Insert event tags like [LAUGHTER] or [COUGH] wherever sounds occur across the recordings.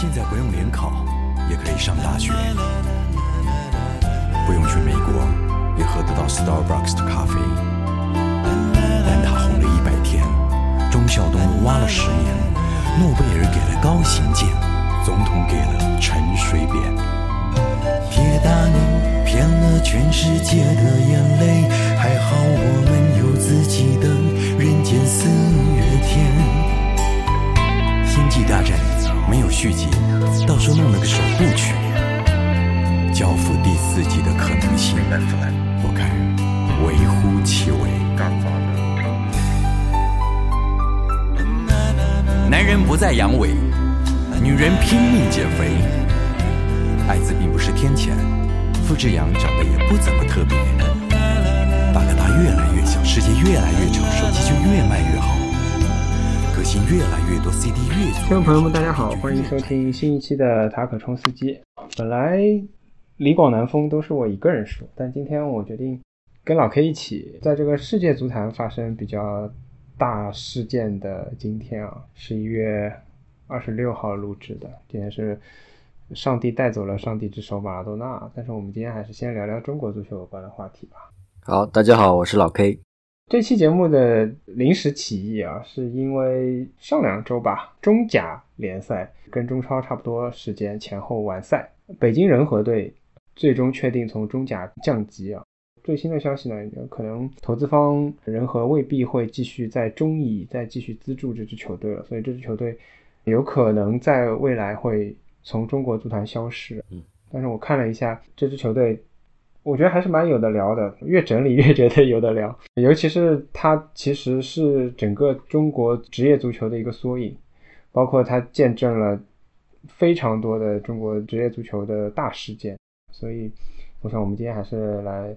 现在不用联考也可以上大学，不用去美国也喝得到 Starbucks 的咖啡。蛋挞红了一百天，忠孝东路挖了十年，诺贝尔给了高行健，总统给了陈水扁。铁达尼骗了全世界的眼泪，还好我们有自己的人间四月天。星际大战没有续集，到时候弄了个首部曲。交付第四季的可能性，我看微乎其微。男人不再阳痿，女人拼命减肥。艾滋病不是天谴，付志阳长得也不怎么特别。大哥大越来越小，世界越来越丑，手机就越卖越好。革新越来越多，CD 越听众朋友们，大家好，欢迎收听新一期的塔可冲司机。本来李广南风都是我一个人说，但今天我决定跟老 K 一起，在这个世界足坛发生比较大事件的今天啊，十一月二十六号录制的，今天是上帝带走了上帝之手马拉多纳，但是我们今天还是先聊聊中国足球有关的话题吧。好，大家好，我是老 K。这期节目的临时起意啊，是因为上两周吧，中甲联赛跟中超差不多时间前后完赛，北京人和队最终确定从中甲降级啊。最新的消息呢，可能投资方人和未必会继续在中乙再继续资助这支球队了，所以这支球队有可能在未来会从中国足坛消失。嗯，但是我看了一下这支球队。我觉得还是蛮有的聊的，越整理越觉得有的聊。尤其是它其实是整个中国职业足球的一个缩影，包括它见证了非常多的中国职业足球的大事件。所以，我想我们今天还是来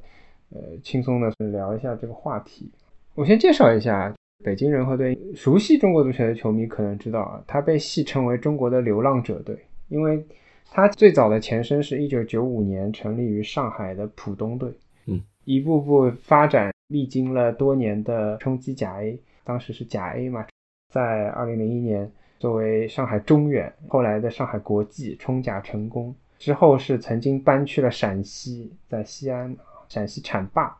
呃轻松的聊一下这个话题。我先介绍一下北京人和队，熟悉中国足球的球迷可能知道啊，它被戏称为中国的流浪者队，因为。它最早的前身是一九九五年成立于上海的浦东队，嗯，一步步发展，历经了多年的冲击甲 A，当时是甲 A 嘛，在二零零一年作为上海中远，后来的上海国际冲甲成功之后，是曾经搬去了陕西，在西安，陕西浐灞，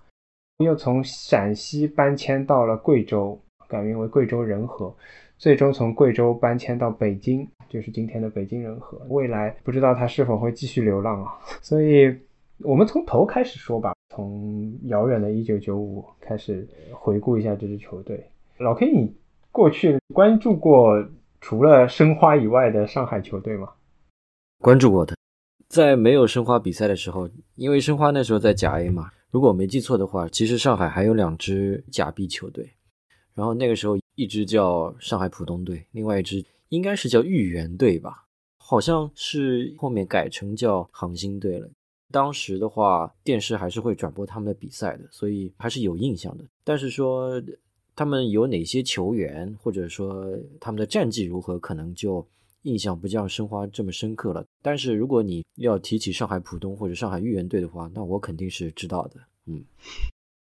又从陕西搬迁到了贵州，改名为贵州仁和。最终从贵州搬迁到北京，就是今天的北京人和。未来不知道他是否会继续流浪啊？[LAUGHS] 所以，我们从头开始说吧，从遥远的一九九五开始回顾一下这支球队。老 K，你过去关注过除了申花以外的上海球队吗？关注过的，在没有申花比赛的时候，因为申花那时候在甲 A 嘛，如果我没记错的话，其实上海还有两支甲 B 球队。然后那个时候，一支叫上海浦东队，另外一支应该是叫豫园队吧，好像是后面改成叫杭兴队了。当时的话，电视还是会转播他们的比赛的，所以还是有印象的。但是说他们有哪些球员，或者说他们的战绩如何，可能就印象不像申花这么深刻了。但是如果你要提起上海浦东或者上海豫园队的话，那我肯定是知道的。嗯。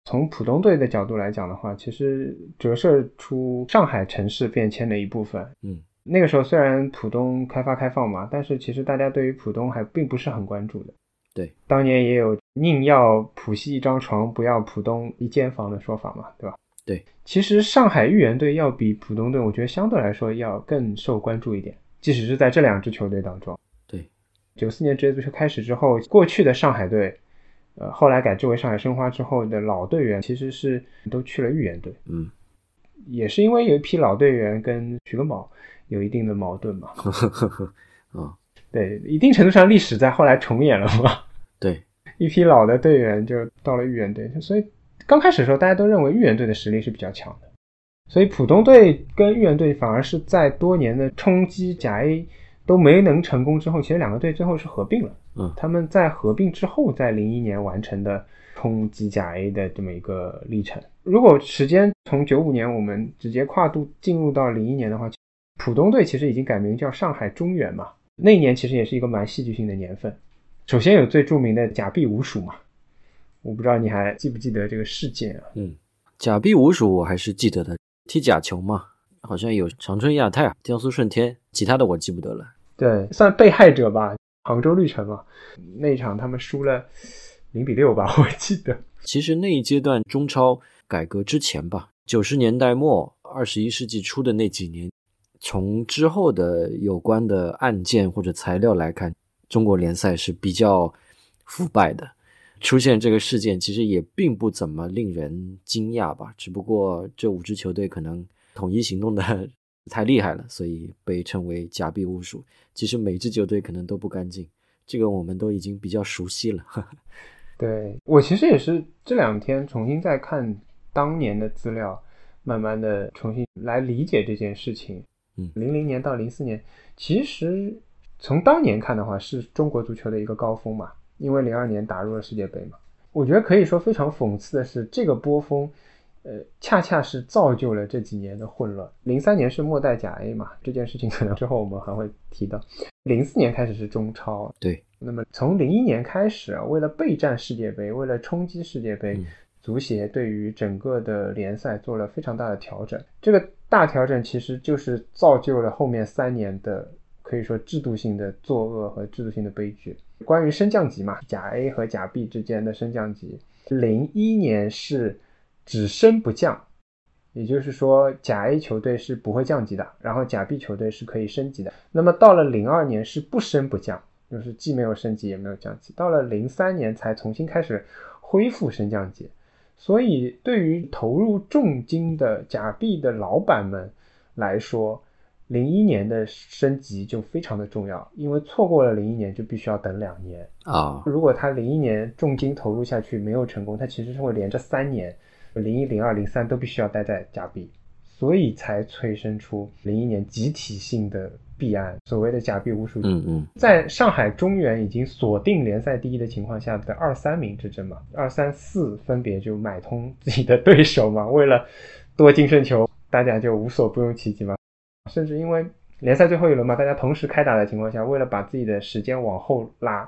从浦东队的角度来讲的话，其实折射出上海城市变迁的一部分。嗯，那个时候虽然浦东开发开放嘛，但是其实大家对于浦东还并不是很关注的。对，当年也有宁要浦西一张床，不要浦东一间房的说法嘛，对吧？对，其实上海豫园队要比浦东队，我觉得相对来说要更受关注一点，即使是在这两支球队当中。对，九四年职业足球开始之后，过去的上海队。呃，后来改制为上海申花之后的老队员，其实是都去了豫园队。嗯，也是因为有一批老队员跟徐根宝有一定的矛盾嘛。啊，[LAUGHS] 对，一定程度上历史在后来重演了嘛。[LAUGHS] 对，[LAUGHS] 一批老的队员就到了豫园队，所以刚开始的时候大家都认为豫园队的实力是比较强的，所以浦东队跟豫园队反而是在多年的冲击甲 A。都没能成功之后，其实两个队最后是合并了。嗯，他们在合并之后，在零一年完成的冲击甲 A 的这么一个历程。如果时间从九五年我们直接跨度进入到零一年的话，浦东队其实已经改名叫上海中远嘛。那一年其实也是一个蛮戏剧性的年份。首先有最著名的假币五鼠嘛，我不知道你还记不记得这个事件啊？嗯，假币五鼠我还是记得的，踢假球嘛，好像有长春亚泰、江苏舜天，其他的我记不得了。对，算被害者吧。杭州绿城嘛，那一场他们输了零比六吧，我记得。其实那一阶段中超改革之前吧，九十年代末、二十一世纪初的那几年，从之后的有关的案件或者材料来看，中国联赛是比较腐败的。出现这个事件其实也并不怎么令人惊讶吧，只不过这五支球队可能统一行动的 [LAUGHS] 太厉害了，所以被称为假币巫术。其实每支球队可能都不干净，这个我们都已经比较熟悉了。[LAUGHS] 对我其实也是这两天重新再看当年的资料，慢慢的重新来理解这件事情。嗯，零零年到零四年，其实从当年看的话，是中国足球的一个高峰嘛。因为零二年打入了世界杯嘛，我觉得可以说非常讽刺的是，这个波峰，呃，恰恰是造就了这几年的混乱。零三年是末代甲 A 嘛，这件事情可能之后我们还会提到。零四年开始是中超，对。那么从零一年开始啊，为了备战世界杯，为了冲击世界杯，足协对于整个的联赛做了非常大的调整。这个大调整其实就是造就了后面三年的可以说制度性的作恶和制度性的悲剧。关于升降级嘛，甲 A 和甲 B 之间的升降级，零一年是只升不降，也就是说甲 A 球队是不会降级的，然后甲 B 球队是可以升级的。那么到了零二年是不升不降，就是既没有升级也没有降级。到了零三年才重新开始恢复升降级，所以对于投入重金的假币的老板们来说。零一年的升级就非常的重要，因为错过了零一年就必须要等两年啊。如果他零一年重金投入下去没有成功，他其实是会连着三年，零一、零二、零三都必须要待在假币，所以才催生出零一年集体性的弊案，所谓的假币无数。嗯嗯，在上海中原已经锁定联赛第一的情况下的二三名之争嘛，二三四分别就买通自己的对手嘛，为了多净胜球，大家就无所不用其极嘛。甚至因为联赛最后一轮嘛，大家同时开打的情况下，为了把自己的时间往后拉，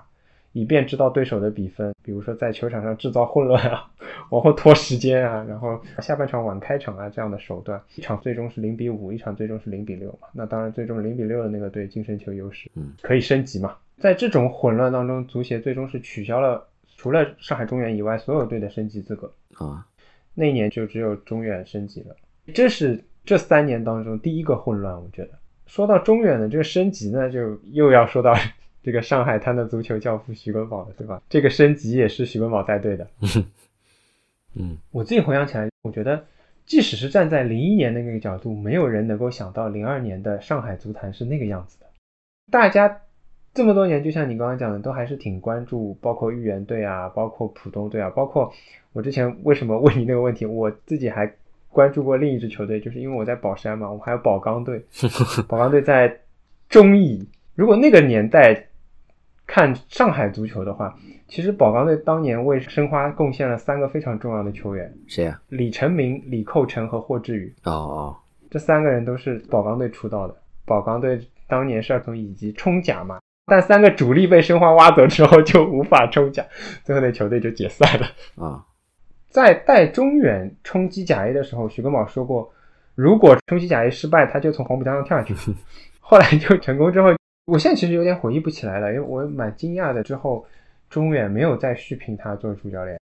以便知道对手的比分，比如说在球场上制造混乱啊，往后拖时间啊，然后下半场晚开场啊这样的手段，一场最终是零比五，一场最终是零比六嘛。那当然，最终零比六的那个队净胜球优势，嗯，可以升级嘛。在这种混乱当中，足协最终是取消了除了上海中远以外所有队的升级资格啊。那一年就只有中远升级了，这是。这三年当中，第一个混乱，我觉得说到中远的这个升级呢，就又要说到这个上海滩的足球教父徐根宝的，对吧？这个升级也是徐根宝带队的。[LAUGHS] 嗯，我自己回想起来，我觉得即使是站在零一年的那个角度，没有人能够想到零二年的上海足坛是那个样子的。大家这么多年，就像你刚刚讲的，都还是挺关注，包括豫园队啊，包括浦东队啊，包括我之前为什么问你那个问题，我自己还。关注过另一支球队，就是因为我在宝山嘛，我们还有宝钢队。[LAUGHS] 宝钢队在中乙。如果那个年代看上海足球的话，其实宝钢队当年为申花贡献了三个非常重要的球员。谁啊？李成明、李寇成和霍志宇。哦哦，这三个人都是宝钢队出道的。宝钢队当年是要从乙级冲甲嘛，但三个主力被申花挖走之后就无法冲甲，最后那球队就解散了。啊。在带中远冲击甲 A 的时候，徐根宝说过，如果冲击甲 A 失败，他就从黄浦江上跳下去。[LAUGHS] 后来就成功之后，我现在其实有点回忆不起来了，因为我蛮惊讶的。之后中远没有再续聘他做主教练，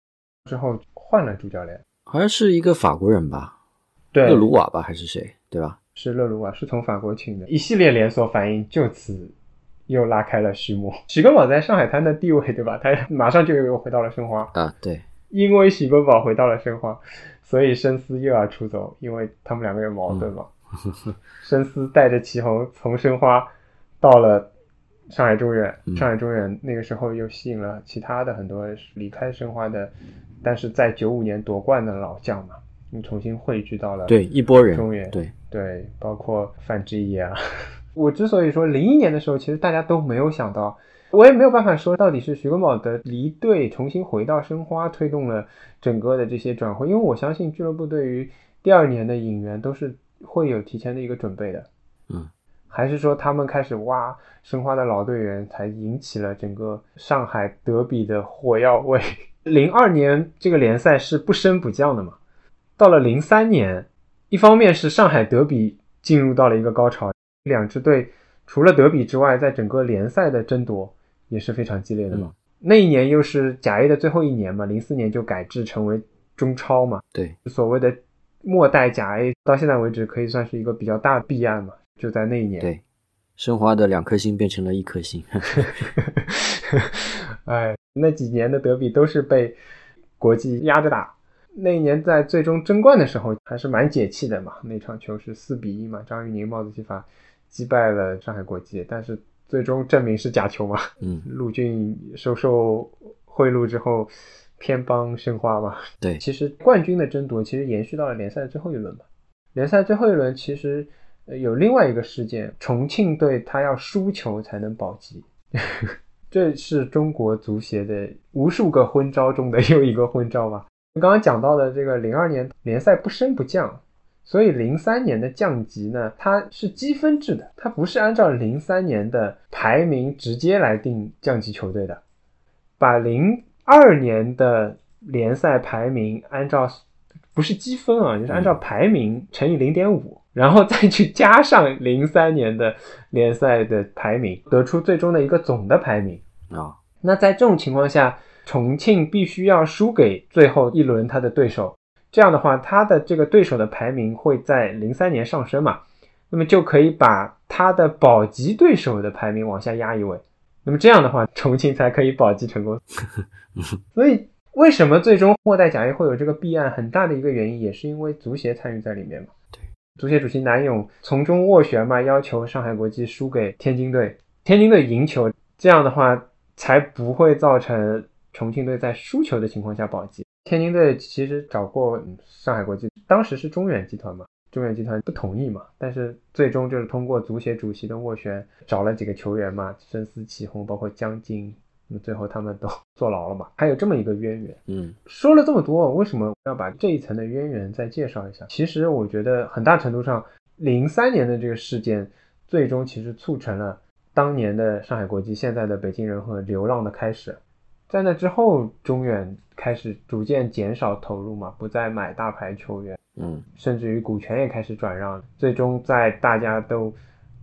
之后换了主教练，好像是一个法国人吧？对，勒鲁瓦吧，还是谁？对吧？是勒鲁瓦，是从法国请的。一系列连锁反应就此又拉开了序幕。[LAUGHS] 徐根宝在上海滩的地位，对吧？他马上就又回到了申花啊，对。因为许根宝回到了申花，所以申思又要出走，因为他们两个有矛盾嘛。[LAUGHS] 申思带着祁宏从申花到了上海中远，上海中远那个时候又吸引了其他的很多离开申花的，但是在九五年夺冠的老将嘛，又重新汇聚到了对一波人中原，对对，包括范志毅啊。[LAUGHS] 我之所以说零一年的时候，其实大家都没有想到。我也没有办法说到底是徐根宝的离队，重新回到申花推动了整个的这些转会，因为我相信俱乐部对于第二年的引援都是会有提前的一个准备的。嗯，还是说他们开始挖申花的老队员，才引起了整个上海德比的火药味。[LAUGHS] 零二年这个联赛是不升不降的嘛？到了零三年，一方面是上海德比进入到了一个高潮，两支队。除了德比之外，在整个联赛的争夺也是非常激烈的嘛。嗯那一年又是甲 A 的最后一年嘛，零四年就改制成为中超嘛，对，所谓的末代甲 A 到现在为止可以算是一个比较大的弊案嘛，就在那一年。对，申花的两颗星变成了一颗星。[LAUGHS] 哎，那几年的德比都是被国际压着打。那一年在最终争冠的时候，还是蛮解气的嘛。那场球是四比一嘛，张玉宁帽子戏法击败了上海国际，但是最终证明是假球嘛。嗯，[LAUGHS] 陆俊收受贿赂之后，偏帮申花嘛。对，其实冠军的争夺其实延续到了联赛的最后一轮嘛。联赛最后一轮其实呃有另外一个事件，重庆队他要输球才能保级，[LAUGHS] 这是中国足协的无数个昏招中的又一个昏招吧。刚刚讲到的这个零二年联赛不升不降，所以零三年的降级呢，它是积分制的，它不是按照零三年的排名直接来定降级球队的，把零二年的联赛排名按照不是积分啊，就是按照排名乘以零点五，然后再去加上零三年的联赛的排名，得出最终的一个总的排名。啊，那在这种情况下，重庆必须要输给最后一轮他的对手，这样的话，他的这个对手的排名会在零三年上升嘛，那么就可以把他的保级对手的排名往下压一位，那么这样的话，重庆才可以保级成功。[LAUGHS] 所以，为什么最终末代甲 A 会有这个弊案？很大的一个原因也是因为足协参与在里面嘛。足协主席南勇从中斡旋嘛，要求上海国际输给天津队，天津队赢球，这样的话才不会造成重庆队在输球的情况下保级。天津队其实找过上海国际，当时是中远集团嘛，中远集团不同意嘛，但是最终就是通过足协主席的斡旋，找了几个球员嘛，深思齐红，包括江津，那最后他们都 [LAUGHS] 坐牢了嘛，还有这么一个渊源。嗯说了这么多，为什么要把这一层的渊源再介绍一下？其实我觉得很大程度上，零三年的这个事件，最终其实促成了当年的上海国际、现在的北京人和流浪的开始。在那之后，中远开始逐渐减少投入嘛，不再买大牌球员，嗯，甚至于股权也开始转让。最终在大家都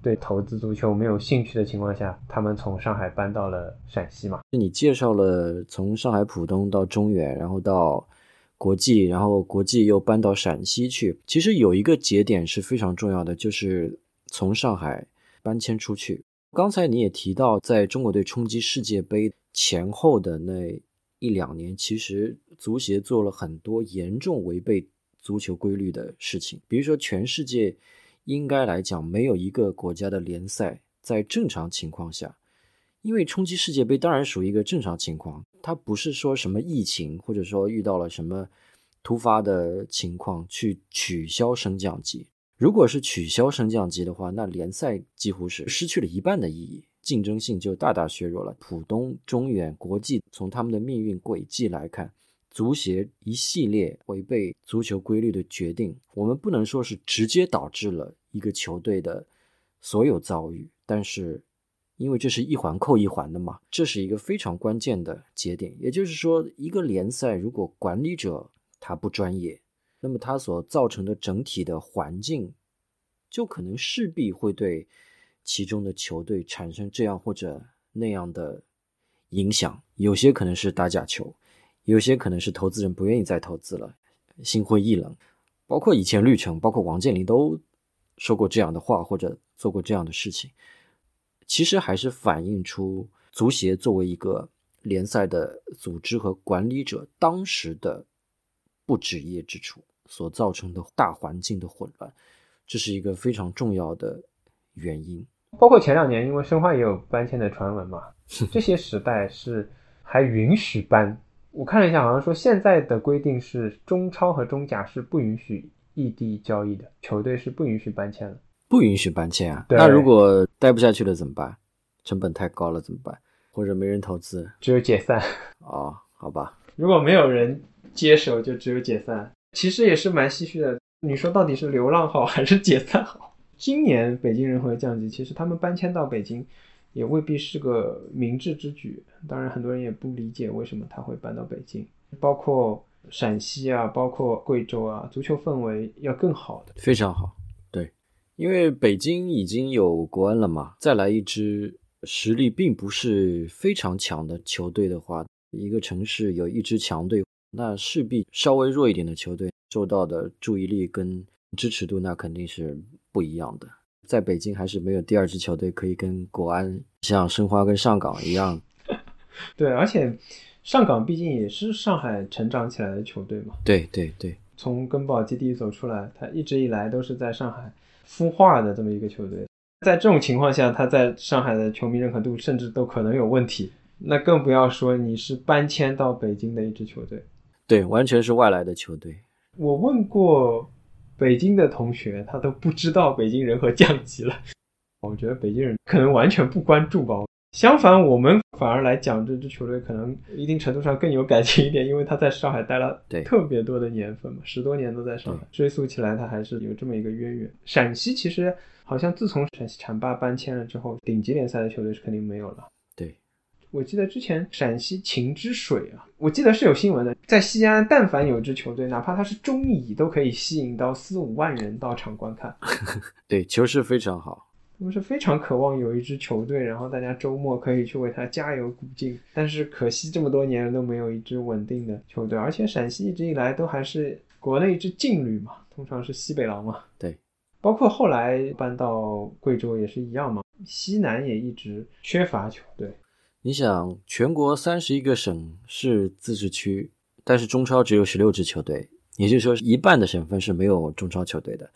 对投资足球没有兴趣的情况下，他们从上海搬到了陕西嘛。你介绍了从上海浦东到中原，然后到国际，然后国际又搬到陕西去。其实有一个节点是非常重要的，就是从上海搬迁出去。刚才你也提到，在中国队冲击世界杯前后的那一两年，其实足协做了很多严重违背足球规律的事情，比如说全世界应该来讲，没有一个国家的联赛在正常情况下。因为冲击世界杯当然属于一个正常情况，它不是说什么疫情或者说遇到了什么突发的情况去取消升降级。如果是取消升降级的话，那联赛几乎是失去了一半的意义，竞争性就大大削弱了。浦东、中远、国际从他们的命运轨迹来看，足协一系列违背足球规律的决定，我们不能说是直接导致了一个球队的所有遭遇，但是因为这是一环扣一环的嘛，这是一个非常关键的节点。也就是说，一个联赛如果管理者他不专业，那么它所造成的整体的环境，就可能势必会对其中的球队产生这样或者那样的影响。有些可能是打假球，有些可能是投资人不愿意再投资了，心灰意冷。包括以前绿城，包括王健林都说过这样的话，或者做过这样的事情。其实还是反映出足协作为一个联赛的组织和管理者当时的不职业之处所造成的大环境的混乱，这是一个非常重要的原因。包括前两年，因为申花也有搬迁的传闻嘛，这些时代是还允许搬。我看了一下，好像说现在的规定是中超和中甲是不允许异地交易的，球队是不允许搬迁的。不允许搬迁啊！那如果待不下去了怎么办？成本太高了怎么办？或者没人投资？只有解散。哦，好吧，如果没有人接手，就只有解散。其实也是蛮唏嘘的。你说到底是流浪好还是解散好？[LAUGHS] 今年北京人和降级，其实他们搬迁到北京，也未必是个明智之举。当然，很多人也不理解为什么他会搬到北京。包括陕西啊，包括贵州啊，足球氛围要更好的。非常好。对，因为北京已经有国安了嘛，再来一支实力并不是非常强的球队的话，一个城市有一支强队，那势必稍微弱一点的球队受到的注意力跟支持度，那肯定是不一样的。在北京还是没有第二支球队可以跟国安像申花跟上港一样。[LAUGHS] 对，而且上港毕竟也是上海成长起来的球队嘛。对对对，从根宝基地走出来，他一直以来都是在上海。孵化的这么一个球队，在这种情况下，他在上海的球迷认可度甚至都可能有问题。那更不要说你是搬迁到北京的一支球队，对，完全是外来的球队。我问过北京的同学，他都不知道北京人和降级了。[LAUGHS] 我觉得北京人可能完全不关注吧。相反，我们反而来讲这支球队，可能一定程度上更有感情一点，因为他在上海待了特别多的年份嘛，十多年都在上海。追溯起来，他还是有这么一个渊源。陕西其实好像自从陕西浐灞搬迁了之后，顶级联赛的球队是肯定没有了。对，我记得之前陕西秦之水啊，我记得是有新闻的，在西安，但凡有支球队，哪怕他是中乙，都可以吸引到四五万人到场观看。[LAUGHS] 对，球势非常好。他们是非常渴望有一支球队，然后大家周末可以去为他加油鼓劲。但是可惜这么多年都没有一支稳定的球队，而且陕西一直以来都还是国内一支劲旅嘛，通常是西北狼嘛。对，[LAUGHS] 包括后来搬到贵州也是一样嘛。西南也一直缺乏球队。你想，全国三十一个省市自治区，但是中超只有十六支球队，也就是说一半的省份是没有中超球队的，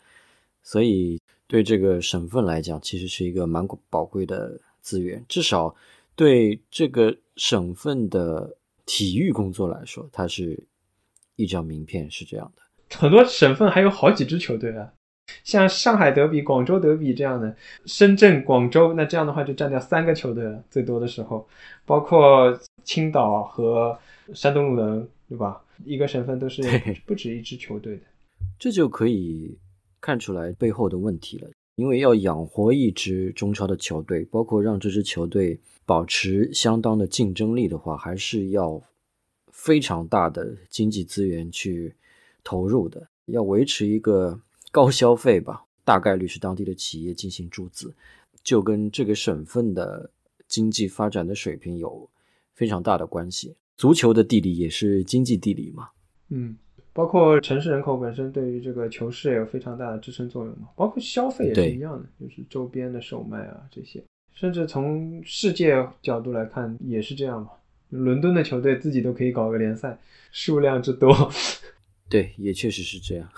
所以。对这个省份来讲，其实是一个蛮宝贵的资源。至少对这个省份的体育工作来说，它是一张名片，是这样的。很多省份还有好几支球队啊，像上海德比、广州德比这样的，深圳、广州，那这样的话就占掉三个球队了，最多的时候，包括青岛和山东鲁能，对吧？一个省份都是不止一支球队的，这就可以。看出来背后的问题了，因为要养活一支中超的球队，包括让这支球队保持相当的竞争力的话，还是要非常大的经济资源去投入的。要维持一个高消费吧，大概率是当地的企业进行注资，就跟这个省份的经济发展的水平有非常大的关系。足球的地理也是经济地理嘛，嗯。包括城市人口本身对于这个球市也有非常大的支撑作用嘛，包括消费也是一样的，就是周边的售卖啊这些，甚至从世界角度来看也是这样嘛。伦敦的球队自己都可以搞个联赛，数量之多，对，也确实是这样。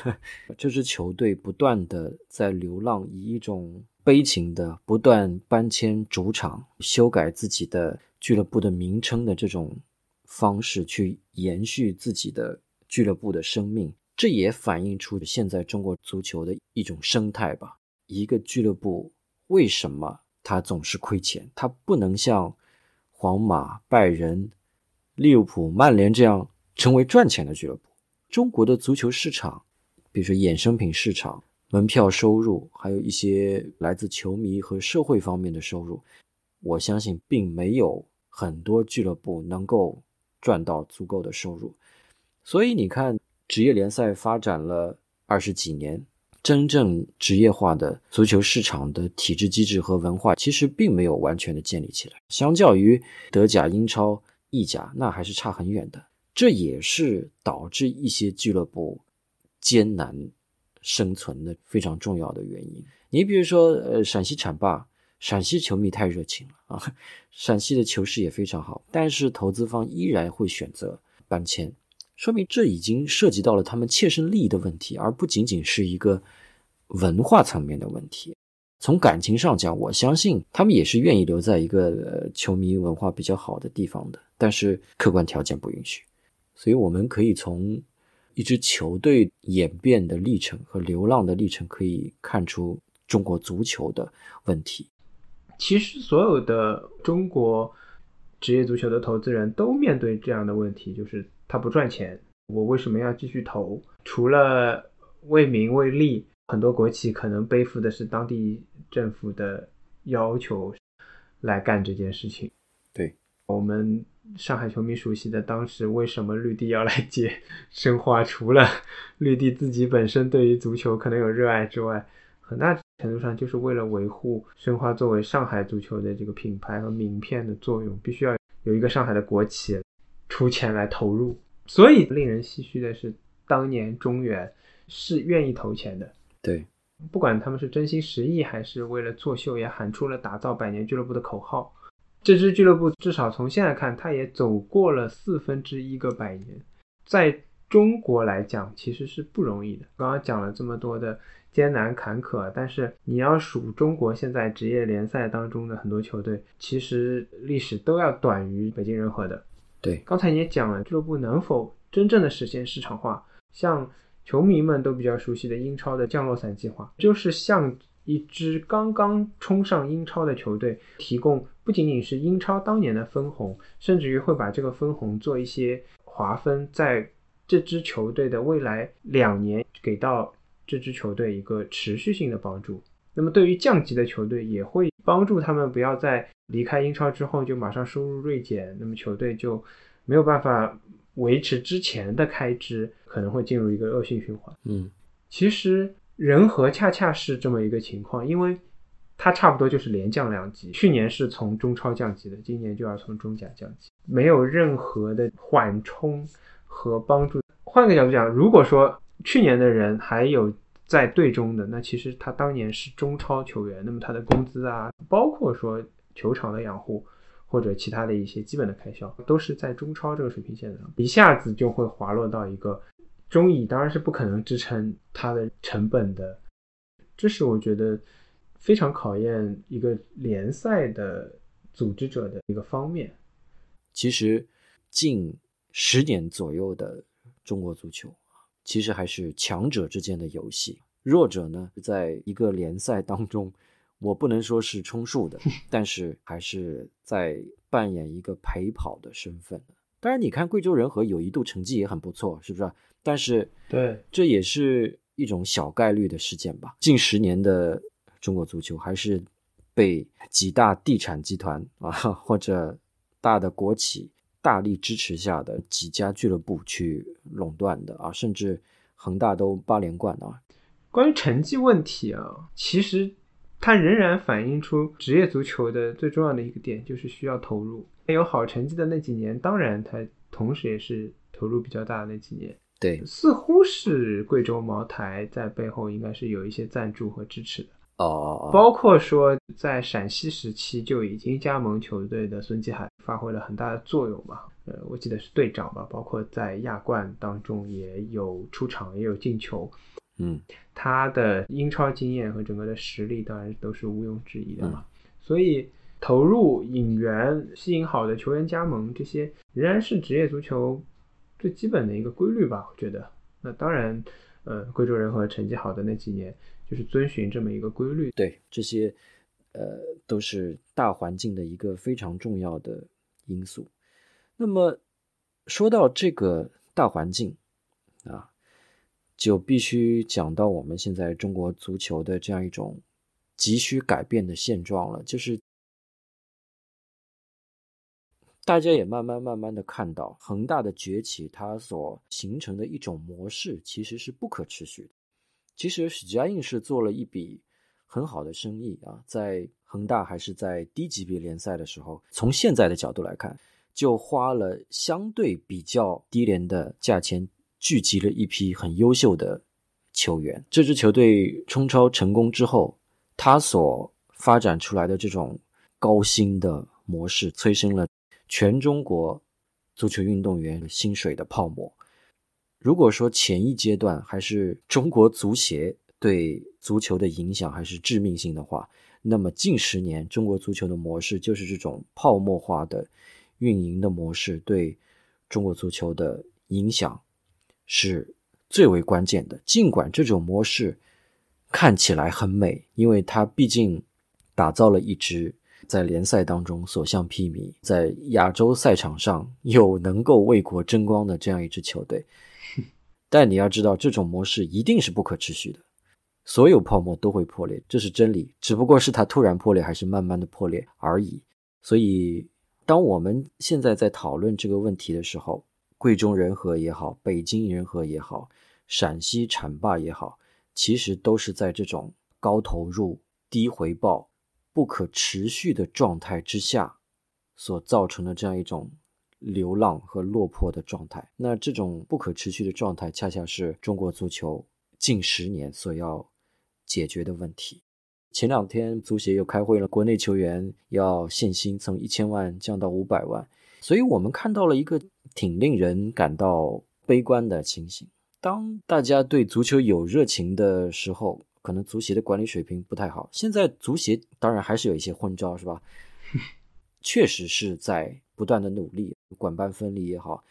[LAUGHS] 这支球队不断的在流浪，以一种悲情的不断搬迁主场、修改自己的俱乐部的名称的这种方式去延续自己的。俱乐部的生命，这也反映出现在中国足球的一种生态吧。一个俱乐部为什么它总是亏钱？它不能像皇马、拜仁、利物浦、曼联这样成为赚钱的俱乐部。中国的足球市场，比如说衍生品市场、门票收入，还有一些来自球迷和社会方面的收入，我相信并没有很多俱乐部能够赚到足够的收入。所以你看，职业联赛发展了二十几年，真正职业化的足球市场的体制机制和文化，其实并没有完全的建立起来。相较于德甲、英超、意甲，那还是差很远的。这也是导致一些俱乐部艰难生存的非常重要的原因。你比如说，呃，陕西浐灞，陕西球迷太热情了啊，陕西的球市也非常好，但是投资方依然会选择搬迁。说明这已经涉及到了他们切身利益的问题，而不仅仅是一个文化层面的问题。从感情上讲，我相信他们也是愿意留在一个呃球迷文化比较好的地方的，但是客观条件不允许。所以，我们可以从一支球队演变的历程和流浪的历程，可以看出中国足球的问题。其实，所有的中国职业足球的投资人都面对这样的问题，就是。他不赚钱，我为什么要继续投？除了为名为利，很多国企可能背负的是当地政府的要求来干这件事情。对我们上海球迷熟悉的，当时为什么绿地要来接 [LAUGHS] 申花？除了绿地自己本身对于足球可能有热爱之外，很大程度上就是为了维护申花作为上海足球的这个品牌和名片的作用，必须要有一个上海的国企出钱来投入。所以令人唏嘘的是，当年中原是愿意投钱的。对，不管他们是真心实意还是为了作秀，也喊出了打造百年俱乐部的口号。这支俱乐部至少从现在看，它也走过了四分之一个百年，在中国来讲其实是不容易的。刚刚讲了这么多的艰难坎坷，但是你要数中国现在职业联赛当中的很多球队，其实历史都要短于北京人和的。对，刚才你也讲了，俱乐部能否真正的实现市场化，像球迷们都比较熟悉的英超的降落伞计划，就是向一支刚刚冲上英超的球队提供不仅仅是英超当年的分红，甚至于会把这个分红做一些划分，在这支球队的未来两年给到这支球队一个持续性的帮助。那么对于降级的球队，也会帮助他们不要在离开英超之后就马上收入锐减，那么球队就没有办法维持之前的开支，可能会进入一个恶性循环。嗯，其实人和恰恰是这么一个情况，因为它差不多就是连降两级，去年是从中超降级的，今年就要从中甲降级，没有任何的缓冲和帮助。换个角度讲，如果说去年的人还有在队中的，那其实他当年是中超球员，那么他的工资啊，包括说球场的养护或者其他的一些基本的开销，都是在中超这个水平线上，一下子就会滑落到一个中乙，当然是不可能支撑它的成本的。这是我觉得非常考验一个联赛的组织者的一个方面。其实近十年左右的中国足球。其实还是强者之间的游戏，弱者呢，在一个联赛当中，我不能说是充数的，[LAUGHS] 但是还是在扮演一个陪跑的身份。当然，你看贵州人和有一度成绩也很不错，是不是？但是，对，这也是一种小概率的事件吧。近十年的中国足球还是被几大地产集团啊，[LAUGHS] 或者大的国企。大力支持下的几家俱乐部去垄断的啊，甚至恒大都八连冠啊。关于成绩问题啊，其实它仍然反映出职业足球的最重要的一个点，就是需要投入。有好成绩的那几年，当然它同时也是投入比较大的那几年。对，似乎是贵州茅台在背后应该是有一些赞助和支持的。哦，包括说在陕西时期就已经加盟球队的孙继海发挥了很大的作用吧？呃，我记得是队长吧，包括在亚冠当中也有出场，也有进球。嗯，他的英超经验和整个的实力当然都是毋庸置疑的嘛。所以投入引援、吸引好的球员加盟，这些仍然是职业足球最基本的一个规律吧？我觉得。那当然，呃，贵州人和成绩好的那几年。就是遵循这么一个规律，对这些，呃，都是大环境的一个非常重要的因素。那么说到这个大环境啊，就必须讲到我们现在中国足球的这样一种急需改变的现状了。就是大家也慢慢慢慢的看到，恒大的崛起，它所形成的一种模式，其实是不可持续的。其实许家印是做了一笔很好的生意啊，在恒大还是在低级别联赛的时候，从现在的角度来看，就花了相对比较低廉的价钱，聚集了一批很优秀的球员。这支球队冲超成功之后，他所发展出来的这种高薪的模式，催生了全中国足球运动员薪水的泡沫。如果说前一阶段还是中国足协对足球的影响还是致命性的话，那么近十年中国足球的模式就是这种泡沫化的运营的模式，对中国足球的影响是最为关键的。尽管这种模式看起来很美，因为它毕竟打造了一支在联赛当中所向披靡，在亚洲赛场上有能够为国争光的这样一支球队。但你要知道，这种模式一定是不可持续的，所有泡沫都会破裂，这是真理。只不过是它突然破裂，还是慢慢的破裂而已。所以，当我们现在在讨论这个问题的时候，贵州人和也好，北京人和也好，陕西浐灞也好，其实都是在这种高投入、低回报、不可持续的状态之下所造成的这样一种流浪和落魄的状态。那这种不可持续的状态，恰恰是中国足球近十年所要解决的问题。前两天足协又开会了，国内球员要限薪，从一千万降到五百万。所以我们看到了一个挺令人感到悲观的情形。当大家对足球有热情的时候，可能足协的管理水平不太好。现在足协当然还是有一些昏招，是吧？确实是在不断的努力，管班分离也好，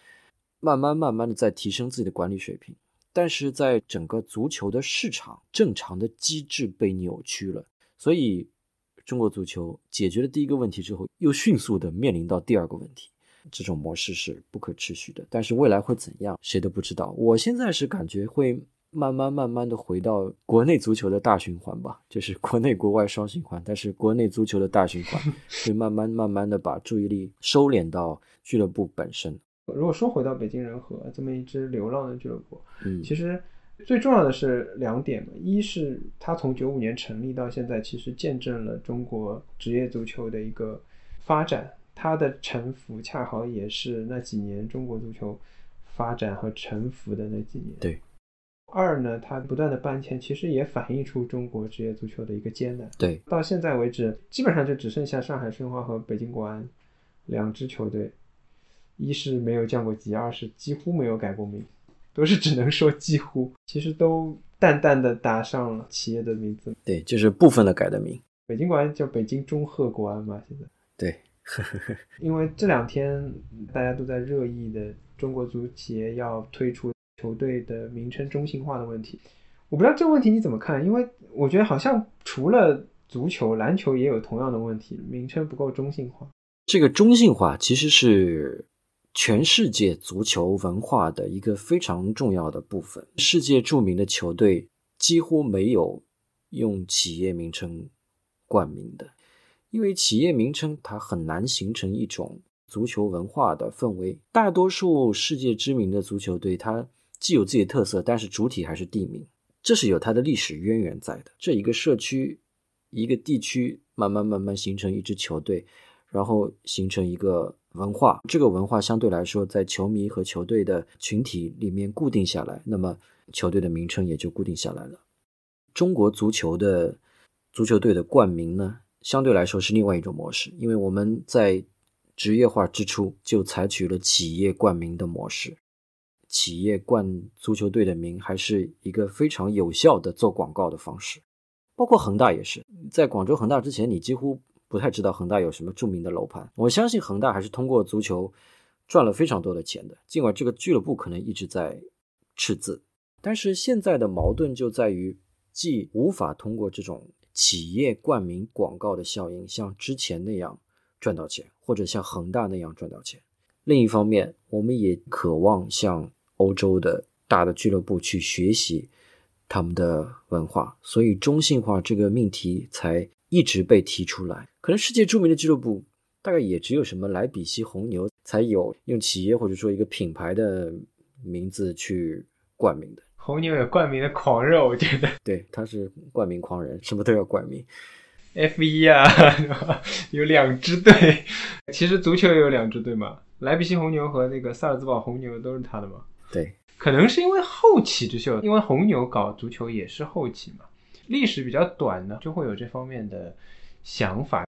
慢慢慢慢的在提升自己的管理水平。但是在整个足球的市场，正常的机制被扭曲了，所以中国足球解决了第一个问题之后，又迅速的面临到第二个问题。这种模式是不可持续的，但是未来会怎样，谁都不知道。我现在是感觉会慢慢慢慢的回到国内足球的大循环吧，就是国内国外双循环，但是国内足球的大循环 [LAUGHS] 会慢慢慢慢的把注意力收敛到俱乐部本身。如果说回到北京人和这么一支流浪的俱乐部，嗯，其实最重要的是两点嘛，一是它从九五年成立到现在，其实见证了中国职业足球的一个发展。它的沉浮恰好也是那几年中国足球发展和沉浮的那几年。对。二呢，它不断的搬迁，其实也反映出中国职业足球的一个艰难。对。到现在为止，基本上就只剩下上海申花和北京国安两支球队，一是没有降过级，二是几乎没有改过名，都是只能说几乎，其实都淡淡的打上了企业的名字。对，就是部分的改的名。北京国安叫北京中赫国安嘛，现在。对。[LAUGHS] 因为这两天大家都在热议的中国足协要推出球队的名称中性化的问题，我不知道这个问题你怎么看？因为我觉得好像除了足球，篮球也有同样的问题，名称不够中性化。这个中性化其实是全世界足球文化的一个非常重要的部分。世界著名的球队几乎没有用企业名称冠名的。因为企业名称它很难形成一种足球文化的氛围。大多数世界知名的足球队，它既有自己的特色，但是主体还是地名，这是有它的历史渊源在的。这一个社区、一个地区慢慢慢慢形成一支球队，然后形成一个文化。这个文化相对来说，在球迷和球队的群体里面固定下来，那么球队的名称也就固定下来了。中国足球的足球队的冠名呢？相对来说是另外一种模式，因为我们在职业化之初就采取了企业冠名的模式，企业冠足球队的名还是一个非常有效的做广告的方式。包括恒大也是，在广州恒大之前，你几乎不太知道恒大有什么著名的楼盘。我相信恒大还是通过足球赚了非常多的钱的，尽管这个俱乐部可能一直在赤字，但是现在的矛盾就在于，既无法通过这种。企业冠名广告的效应像之前那样赚到钱，或者像恒大那样赚到钱。另一方面，我们也渴望像欧洲的大的俱乐部去学习他们的文化，所以中性化这个命题才一直被提出来。可能世界著名的俱乐部大概也只有什么莱比锡红牛才有用企业或者说一个品牌的名字去冠名的。红牛有冠名的狂热，我觉得，对，他是冠名狂人，什么都要冠名。F 一啊，[LAUGHS] 有两支队，其实足球也有两支队嘛，莱比锡红牛和那个萨尔兹堡红牛都是他的嘛。对，可能是因为后起之秀，因为红牛搞足球也是后起嘛，历史比较短呢，就会有这方面的想法。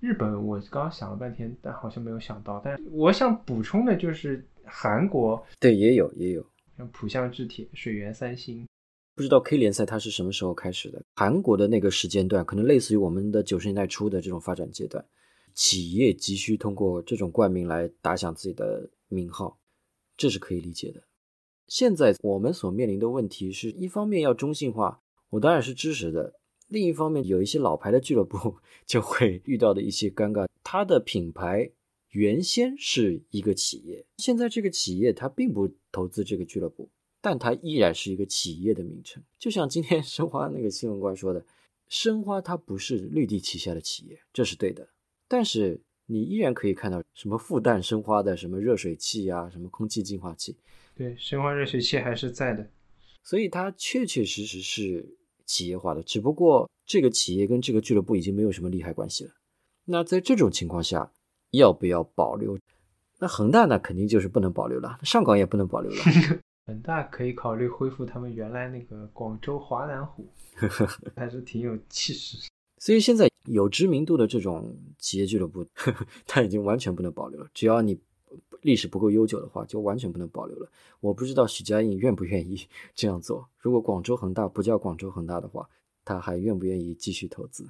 日本，我刚刚想了半天，但好像没有想到。但我想补充的就是韩国，对，也有，也有。像浦项制铁、水源三星，不知道 K 联赛它是什么时候开始的？韩国的那个时间段，可能类似于我们的九十年代初的这种发展阶段。企业急需通过这种冠名来打响自己的名号，这是可以理解的。现在我们所面临的问题是一方面要中性化，我当然是支持的；另一方面，有一些老牌的俱乐部 [LAUGHS] 就会遇到的一些尴尬，它的品牌。原先是一个企业，现在这个企业它并不投资这个俱乐部，但它依然是一个企业的名称。就像今天 [LAUGHS] 申花那个新闻官说的，申花它不是绿地旗下的企业，这是对的。但是你依然可以看到什么复旦申花的什么热水器啊，什么空气净化器，对，申花热水器还是在的。所以它确确实实是企业化的，只不过这个企业跟这个俱乐部已经没有什么利害关系了。那在这种情况下，要不要保留？那恒大呢，肯定就是不能保留了，上港也不能保留了。[LAUGHS] 恒大可以考虑恢复他们原来那个广州华南虎，[LAUGHS] 还是挺有气势。所以现在有知名度的这种企业俱乐部，[LAUGHS] 它已经完全不能保留了。只要你历史不够悠久的话，就完全不能保留了。我不知道许家印愿不愿意 [LAUGHS] 这样做。如果广州恒大不叫广州恒大的话，他还愿不愿意继续投资？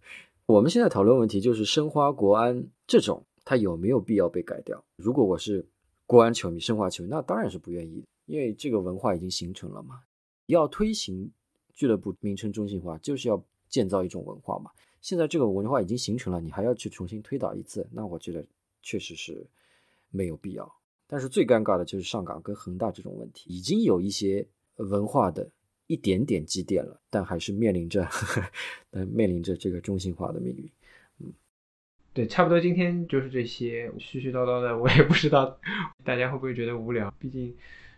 [LAUGHS] 我们现在讨论问题就是申花、国安这种，它有没有必要被改掉？如果我是国安球迷、申花球迷，那当然是不愿意，因为这个文化已经形成了嘛。要推行俱乐部名称中心化，就是要。建造一种文化嘛，现在这个文化已经形成了，你还要去重新推导一次，那我觉得确实是没有必要。但是最尴尬的就是上港跟恒大这种问题，已经有一些文化的一点点积淀了，但还是面临着，[LAUGHS] 但，面临着这个中心化的命运。嗯，对，差不多今天就是这些絮絮叨叨的，我也不知道大家会不会觉得无聊。毕竟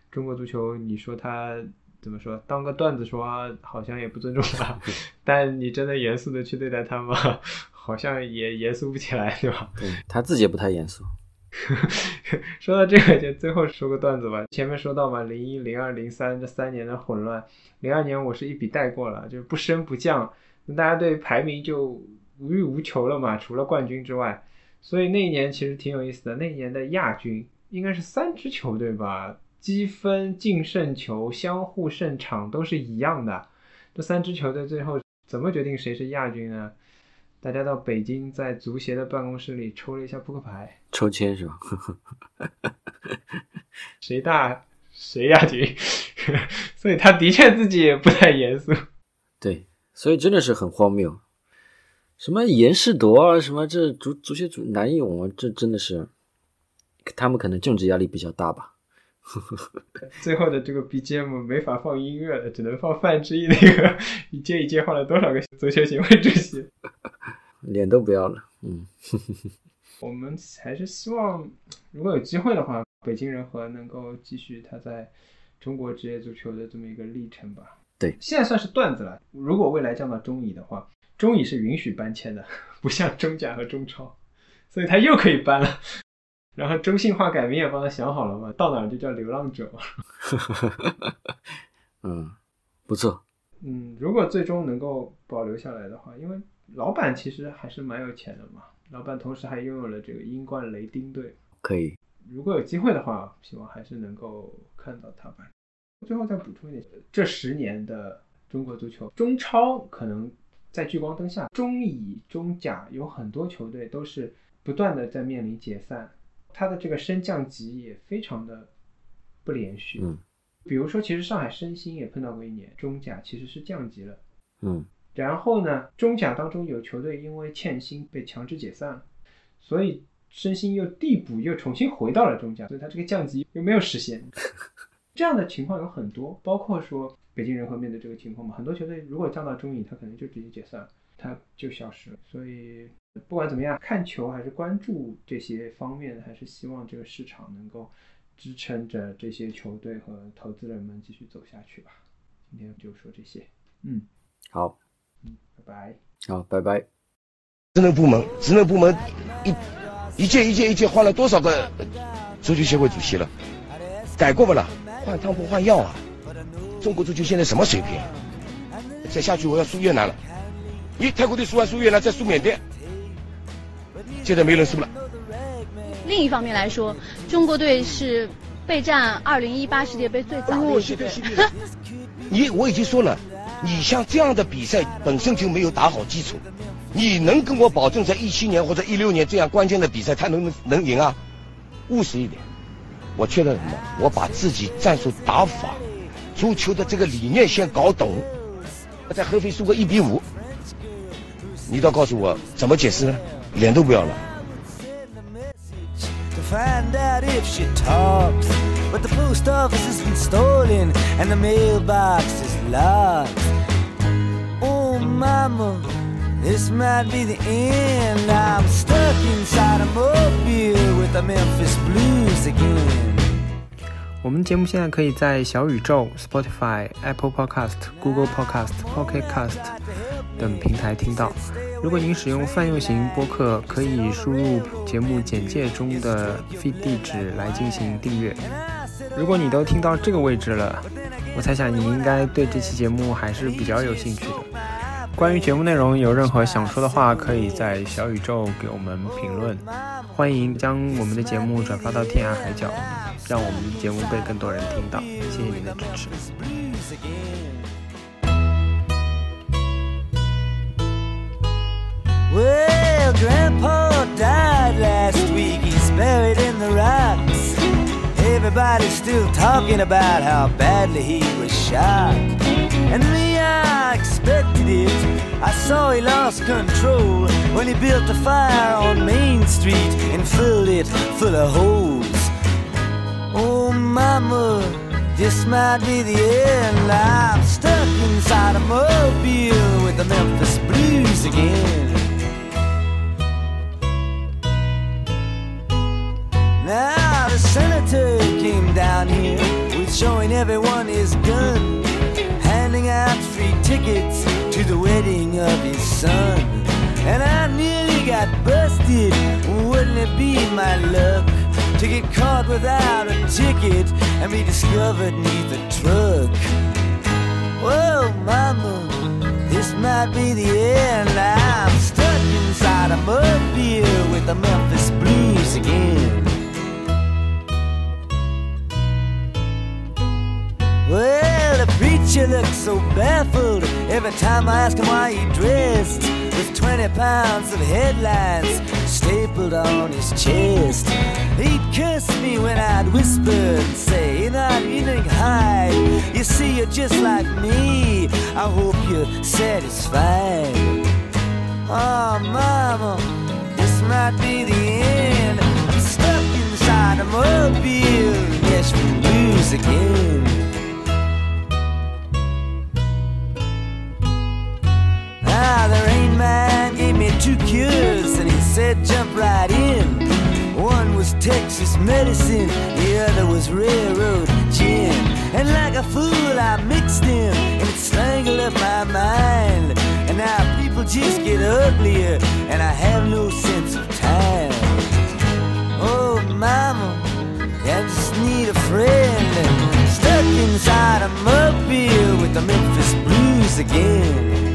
中国足球，你说它。怎么说？当个段子说，好像也不尊重他。[LAUGHS] 但你真的严肃的去对待他吗？[LAUGHS] 好像也严肃不起来，对吧？对他自己也不太严肃。[LAUGHS] 说到这个，就最后说个段子吧。前面说到嘛，零一、零二、零三这三年的混乱，零二年我是一笔带过了，就是不升不降，那大家对排名就无欲无求了嘛，除了冠军之外。所以那一年其实挺有意思的。那一年的亚军应该是三支球队吧？积分、净胜球、相互胜场都是一样的。这三支球队最后怎么决定谁是亚军呢？大家到北京在足协的办公室里抽了一下扑克牌，抽签是吧？[LAUGHS] 谁大谁亚军。[LAUGHS] 所以他的确自己也不太严肃。对，所以真的是很荒谬。什么严世铎啊，什么这足足协主南勇啊，这真的是他们可能政治压力比较大吧。[LAUGHS] 最后的这个 BGM 没法放音乐了，只能放范志毅那个一届一届换了多少个足球协会主席，脸都不要了。嗯，我们还是希望，如果有机会的话，北京人和能够继续他在中国职业足球的这么一个历程吧。对，现在算是段子了。如果未来降到中乙的话，中乙是允许搬迁的，[LAUGHS] 不像中甲和中超，所以他又可以搬了。然后中性化改名也帮他想好了嘛，到哪儿就叫流浪者。[LAUGHS] 嗯，不错。嗯，如果最终能够保留下来的话，因为老板其实还是蛮有钱的嘛，老板同时还拥有了这个英冠雷丁队。可以。如果有机会的话，希望还是能够看到他吧。最后再补充一点，这十年的中国足球，中超可能在聚光灯下，中乙、中甲有很多球队都是不断的在面临解散。它的这个升降级也非常的不连续，嗯，比如说，其实上海申鑫也碰到过一年中甲其实是降级了，嗯，然后呢，中甲当中有球队因为欠薪被强制解散了，所以申鑫又递补又重新回到了中甲，所以它这个降级又没有实现，[LAUGHS] 这样的情况有很多，包括说北京人和面对这个情况嘛，很多球队如果降到中乙，他可能就直接解散，他就消失了，所以。不管怎么样，看球还是关注这些方面，还是希望这个市场能够支撑着这些球队和投资人们继续走下去吧。今天就说这些，嗯，好，嗯，拜拜，好，拜拜。职能部门，职能部门一一届一届一届换了多少个足球协会主席了？改过不了，换汤不换药啊！中国足球现在什么水平？再下去我要输越南了。咦泰国队输完输越南，再输缅甸。现在没人输了。另一方面来说，中国队是备战2018世界杯最早的一队。你我已经说了，你像这样的比赛本身就没有打好基础，你能跟我保证在一七年或者一六年这样关键的比赛他能能赢啊？务实一点，我缺的什么？我把自己战术打法、足球的这个理念先搞懂。在合肥输个一比五，你倒告诉我怎么解释呢？脸都不要了。find out if she talks. But the post office has been stolen and the mailbox is locked. Oh, mama, this might be the end. I'm stuck inside a mobile with the Memphis blues again. 我们节目现在可以在小宇宙、Spotify、Apple Podcast、Google Podcast、Pocket Cast 等平台听到。如果您使用泛用型播客，可以输入节目简介中的 feed 地址来进行订阅。如果你都听到这个位置了，我猜想你应该对这期节目还是比较有兴趣的。关于节目内容有任何想说的话，可以在小宇宙给我们评论。欢迎将我们的节目转发到天涯海角，让我们的节目被更多人听到。谢谢您的支持。Everybody's still talking about how badly he was shot. And me, I expected it. I saw he lost control when he built a fire on Main Street and filled it full of holes. Oh, mama, this might be the end. I'm stuck inside a mobile with the Memphis Blues again. Senator came down here with showing everyone his gun, handing out free tickets to the wedding of his son. And I nearly got busted. Wouldn't it be my luck to get caught without a ticket and be discovered neath a truck? Whoa, mama, this might be the end. I'm stuck inside a mobile with the Memphis Blues again. Well, the preacher looks so baffled every time I ask him why he dressed with 20 pounds of headlines stapled on his chest. He'd curse me when I'd whisper and say, You're not eating high. You see, you're just like me. I hope you're satisfied. Oh, mama, this might be the end. I'm stuck inside a mobile, Nashville blues again. Ah, the rain man gave me two cures and he said jump right in. One was Texas medicine, the other was railroad gin. And like a fool, I mixed them and it strangled up my mind. And now people just get uglier and I have no sense of time. Oh, mama, I just need a friend. Stuck inside a mobile with the Memphis blues again.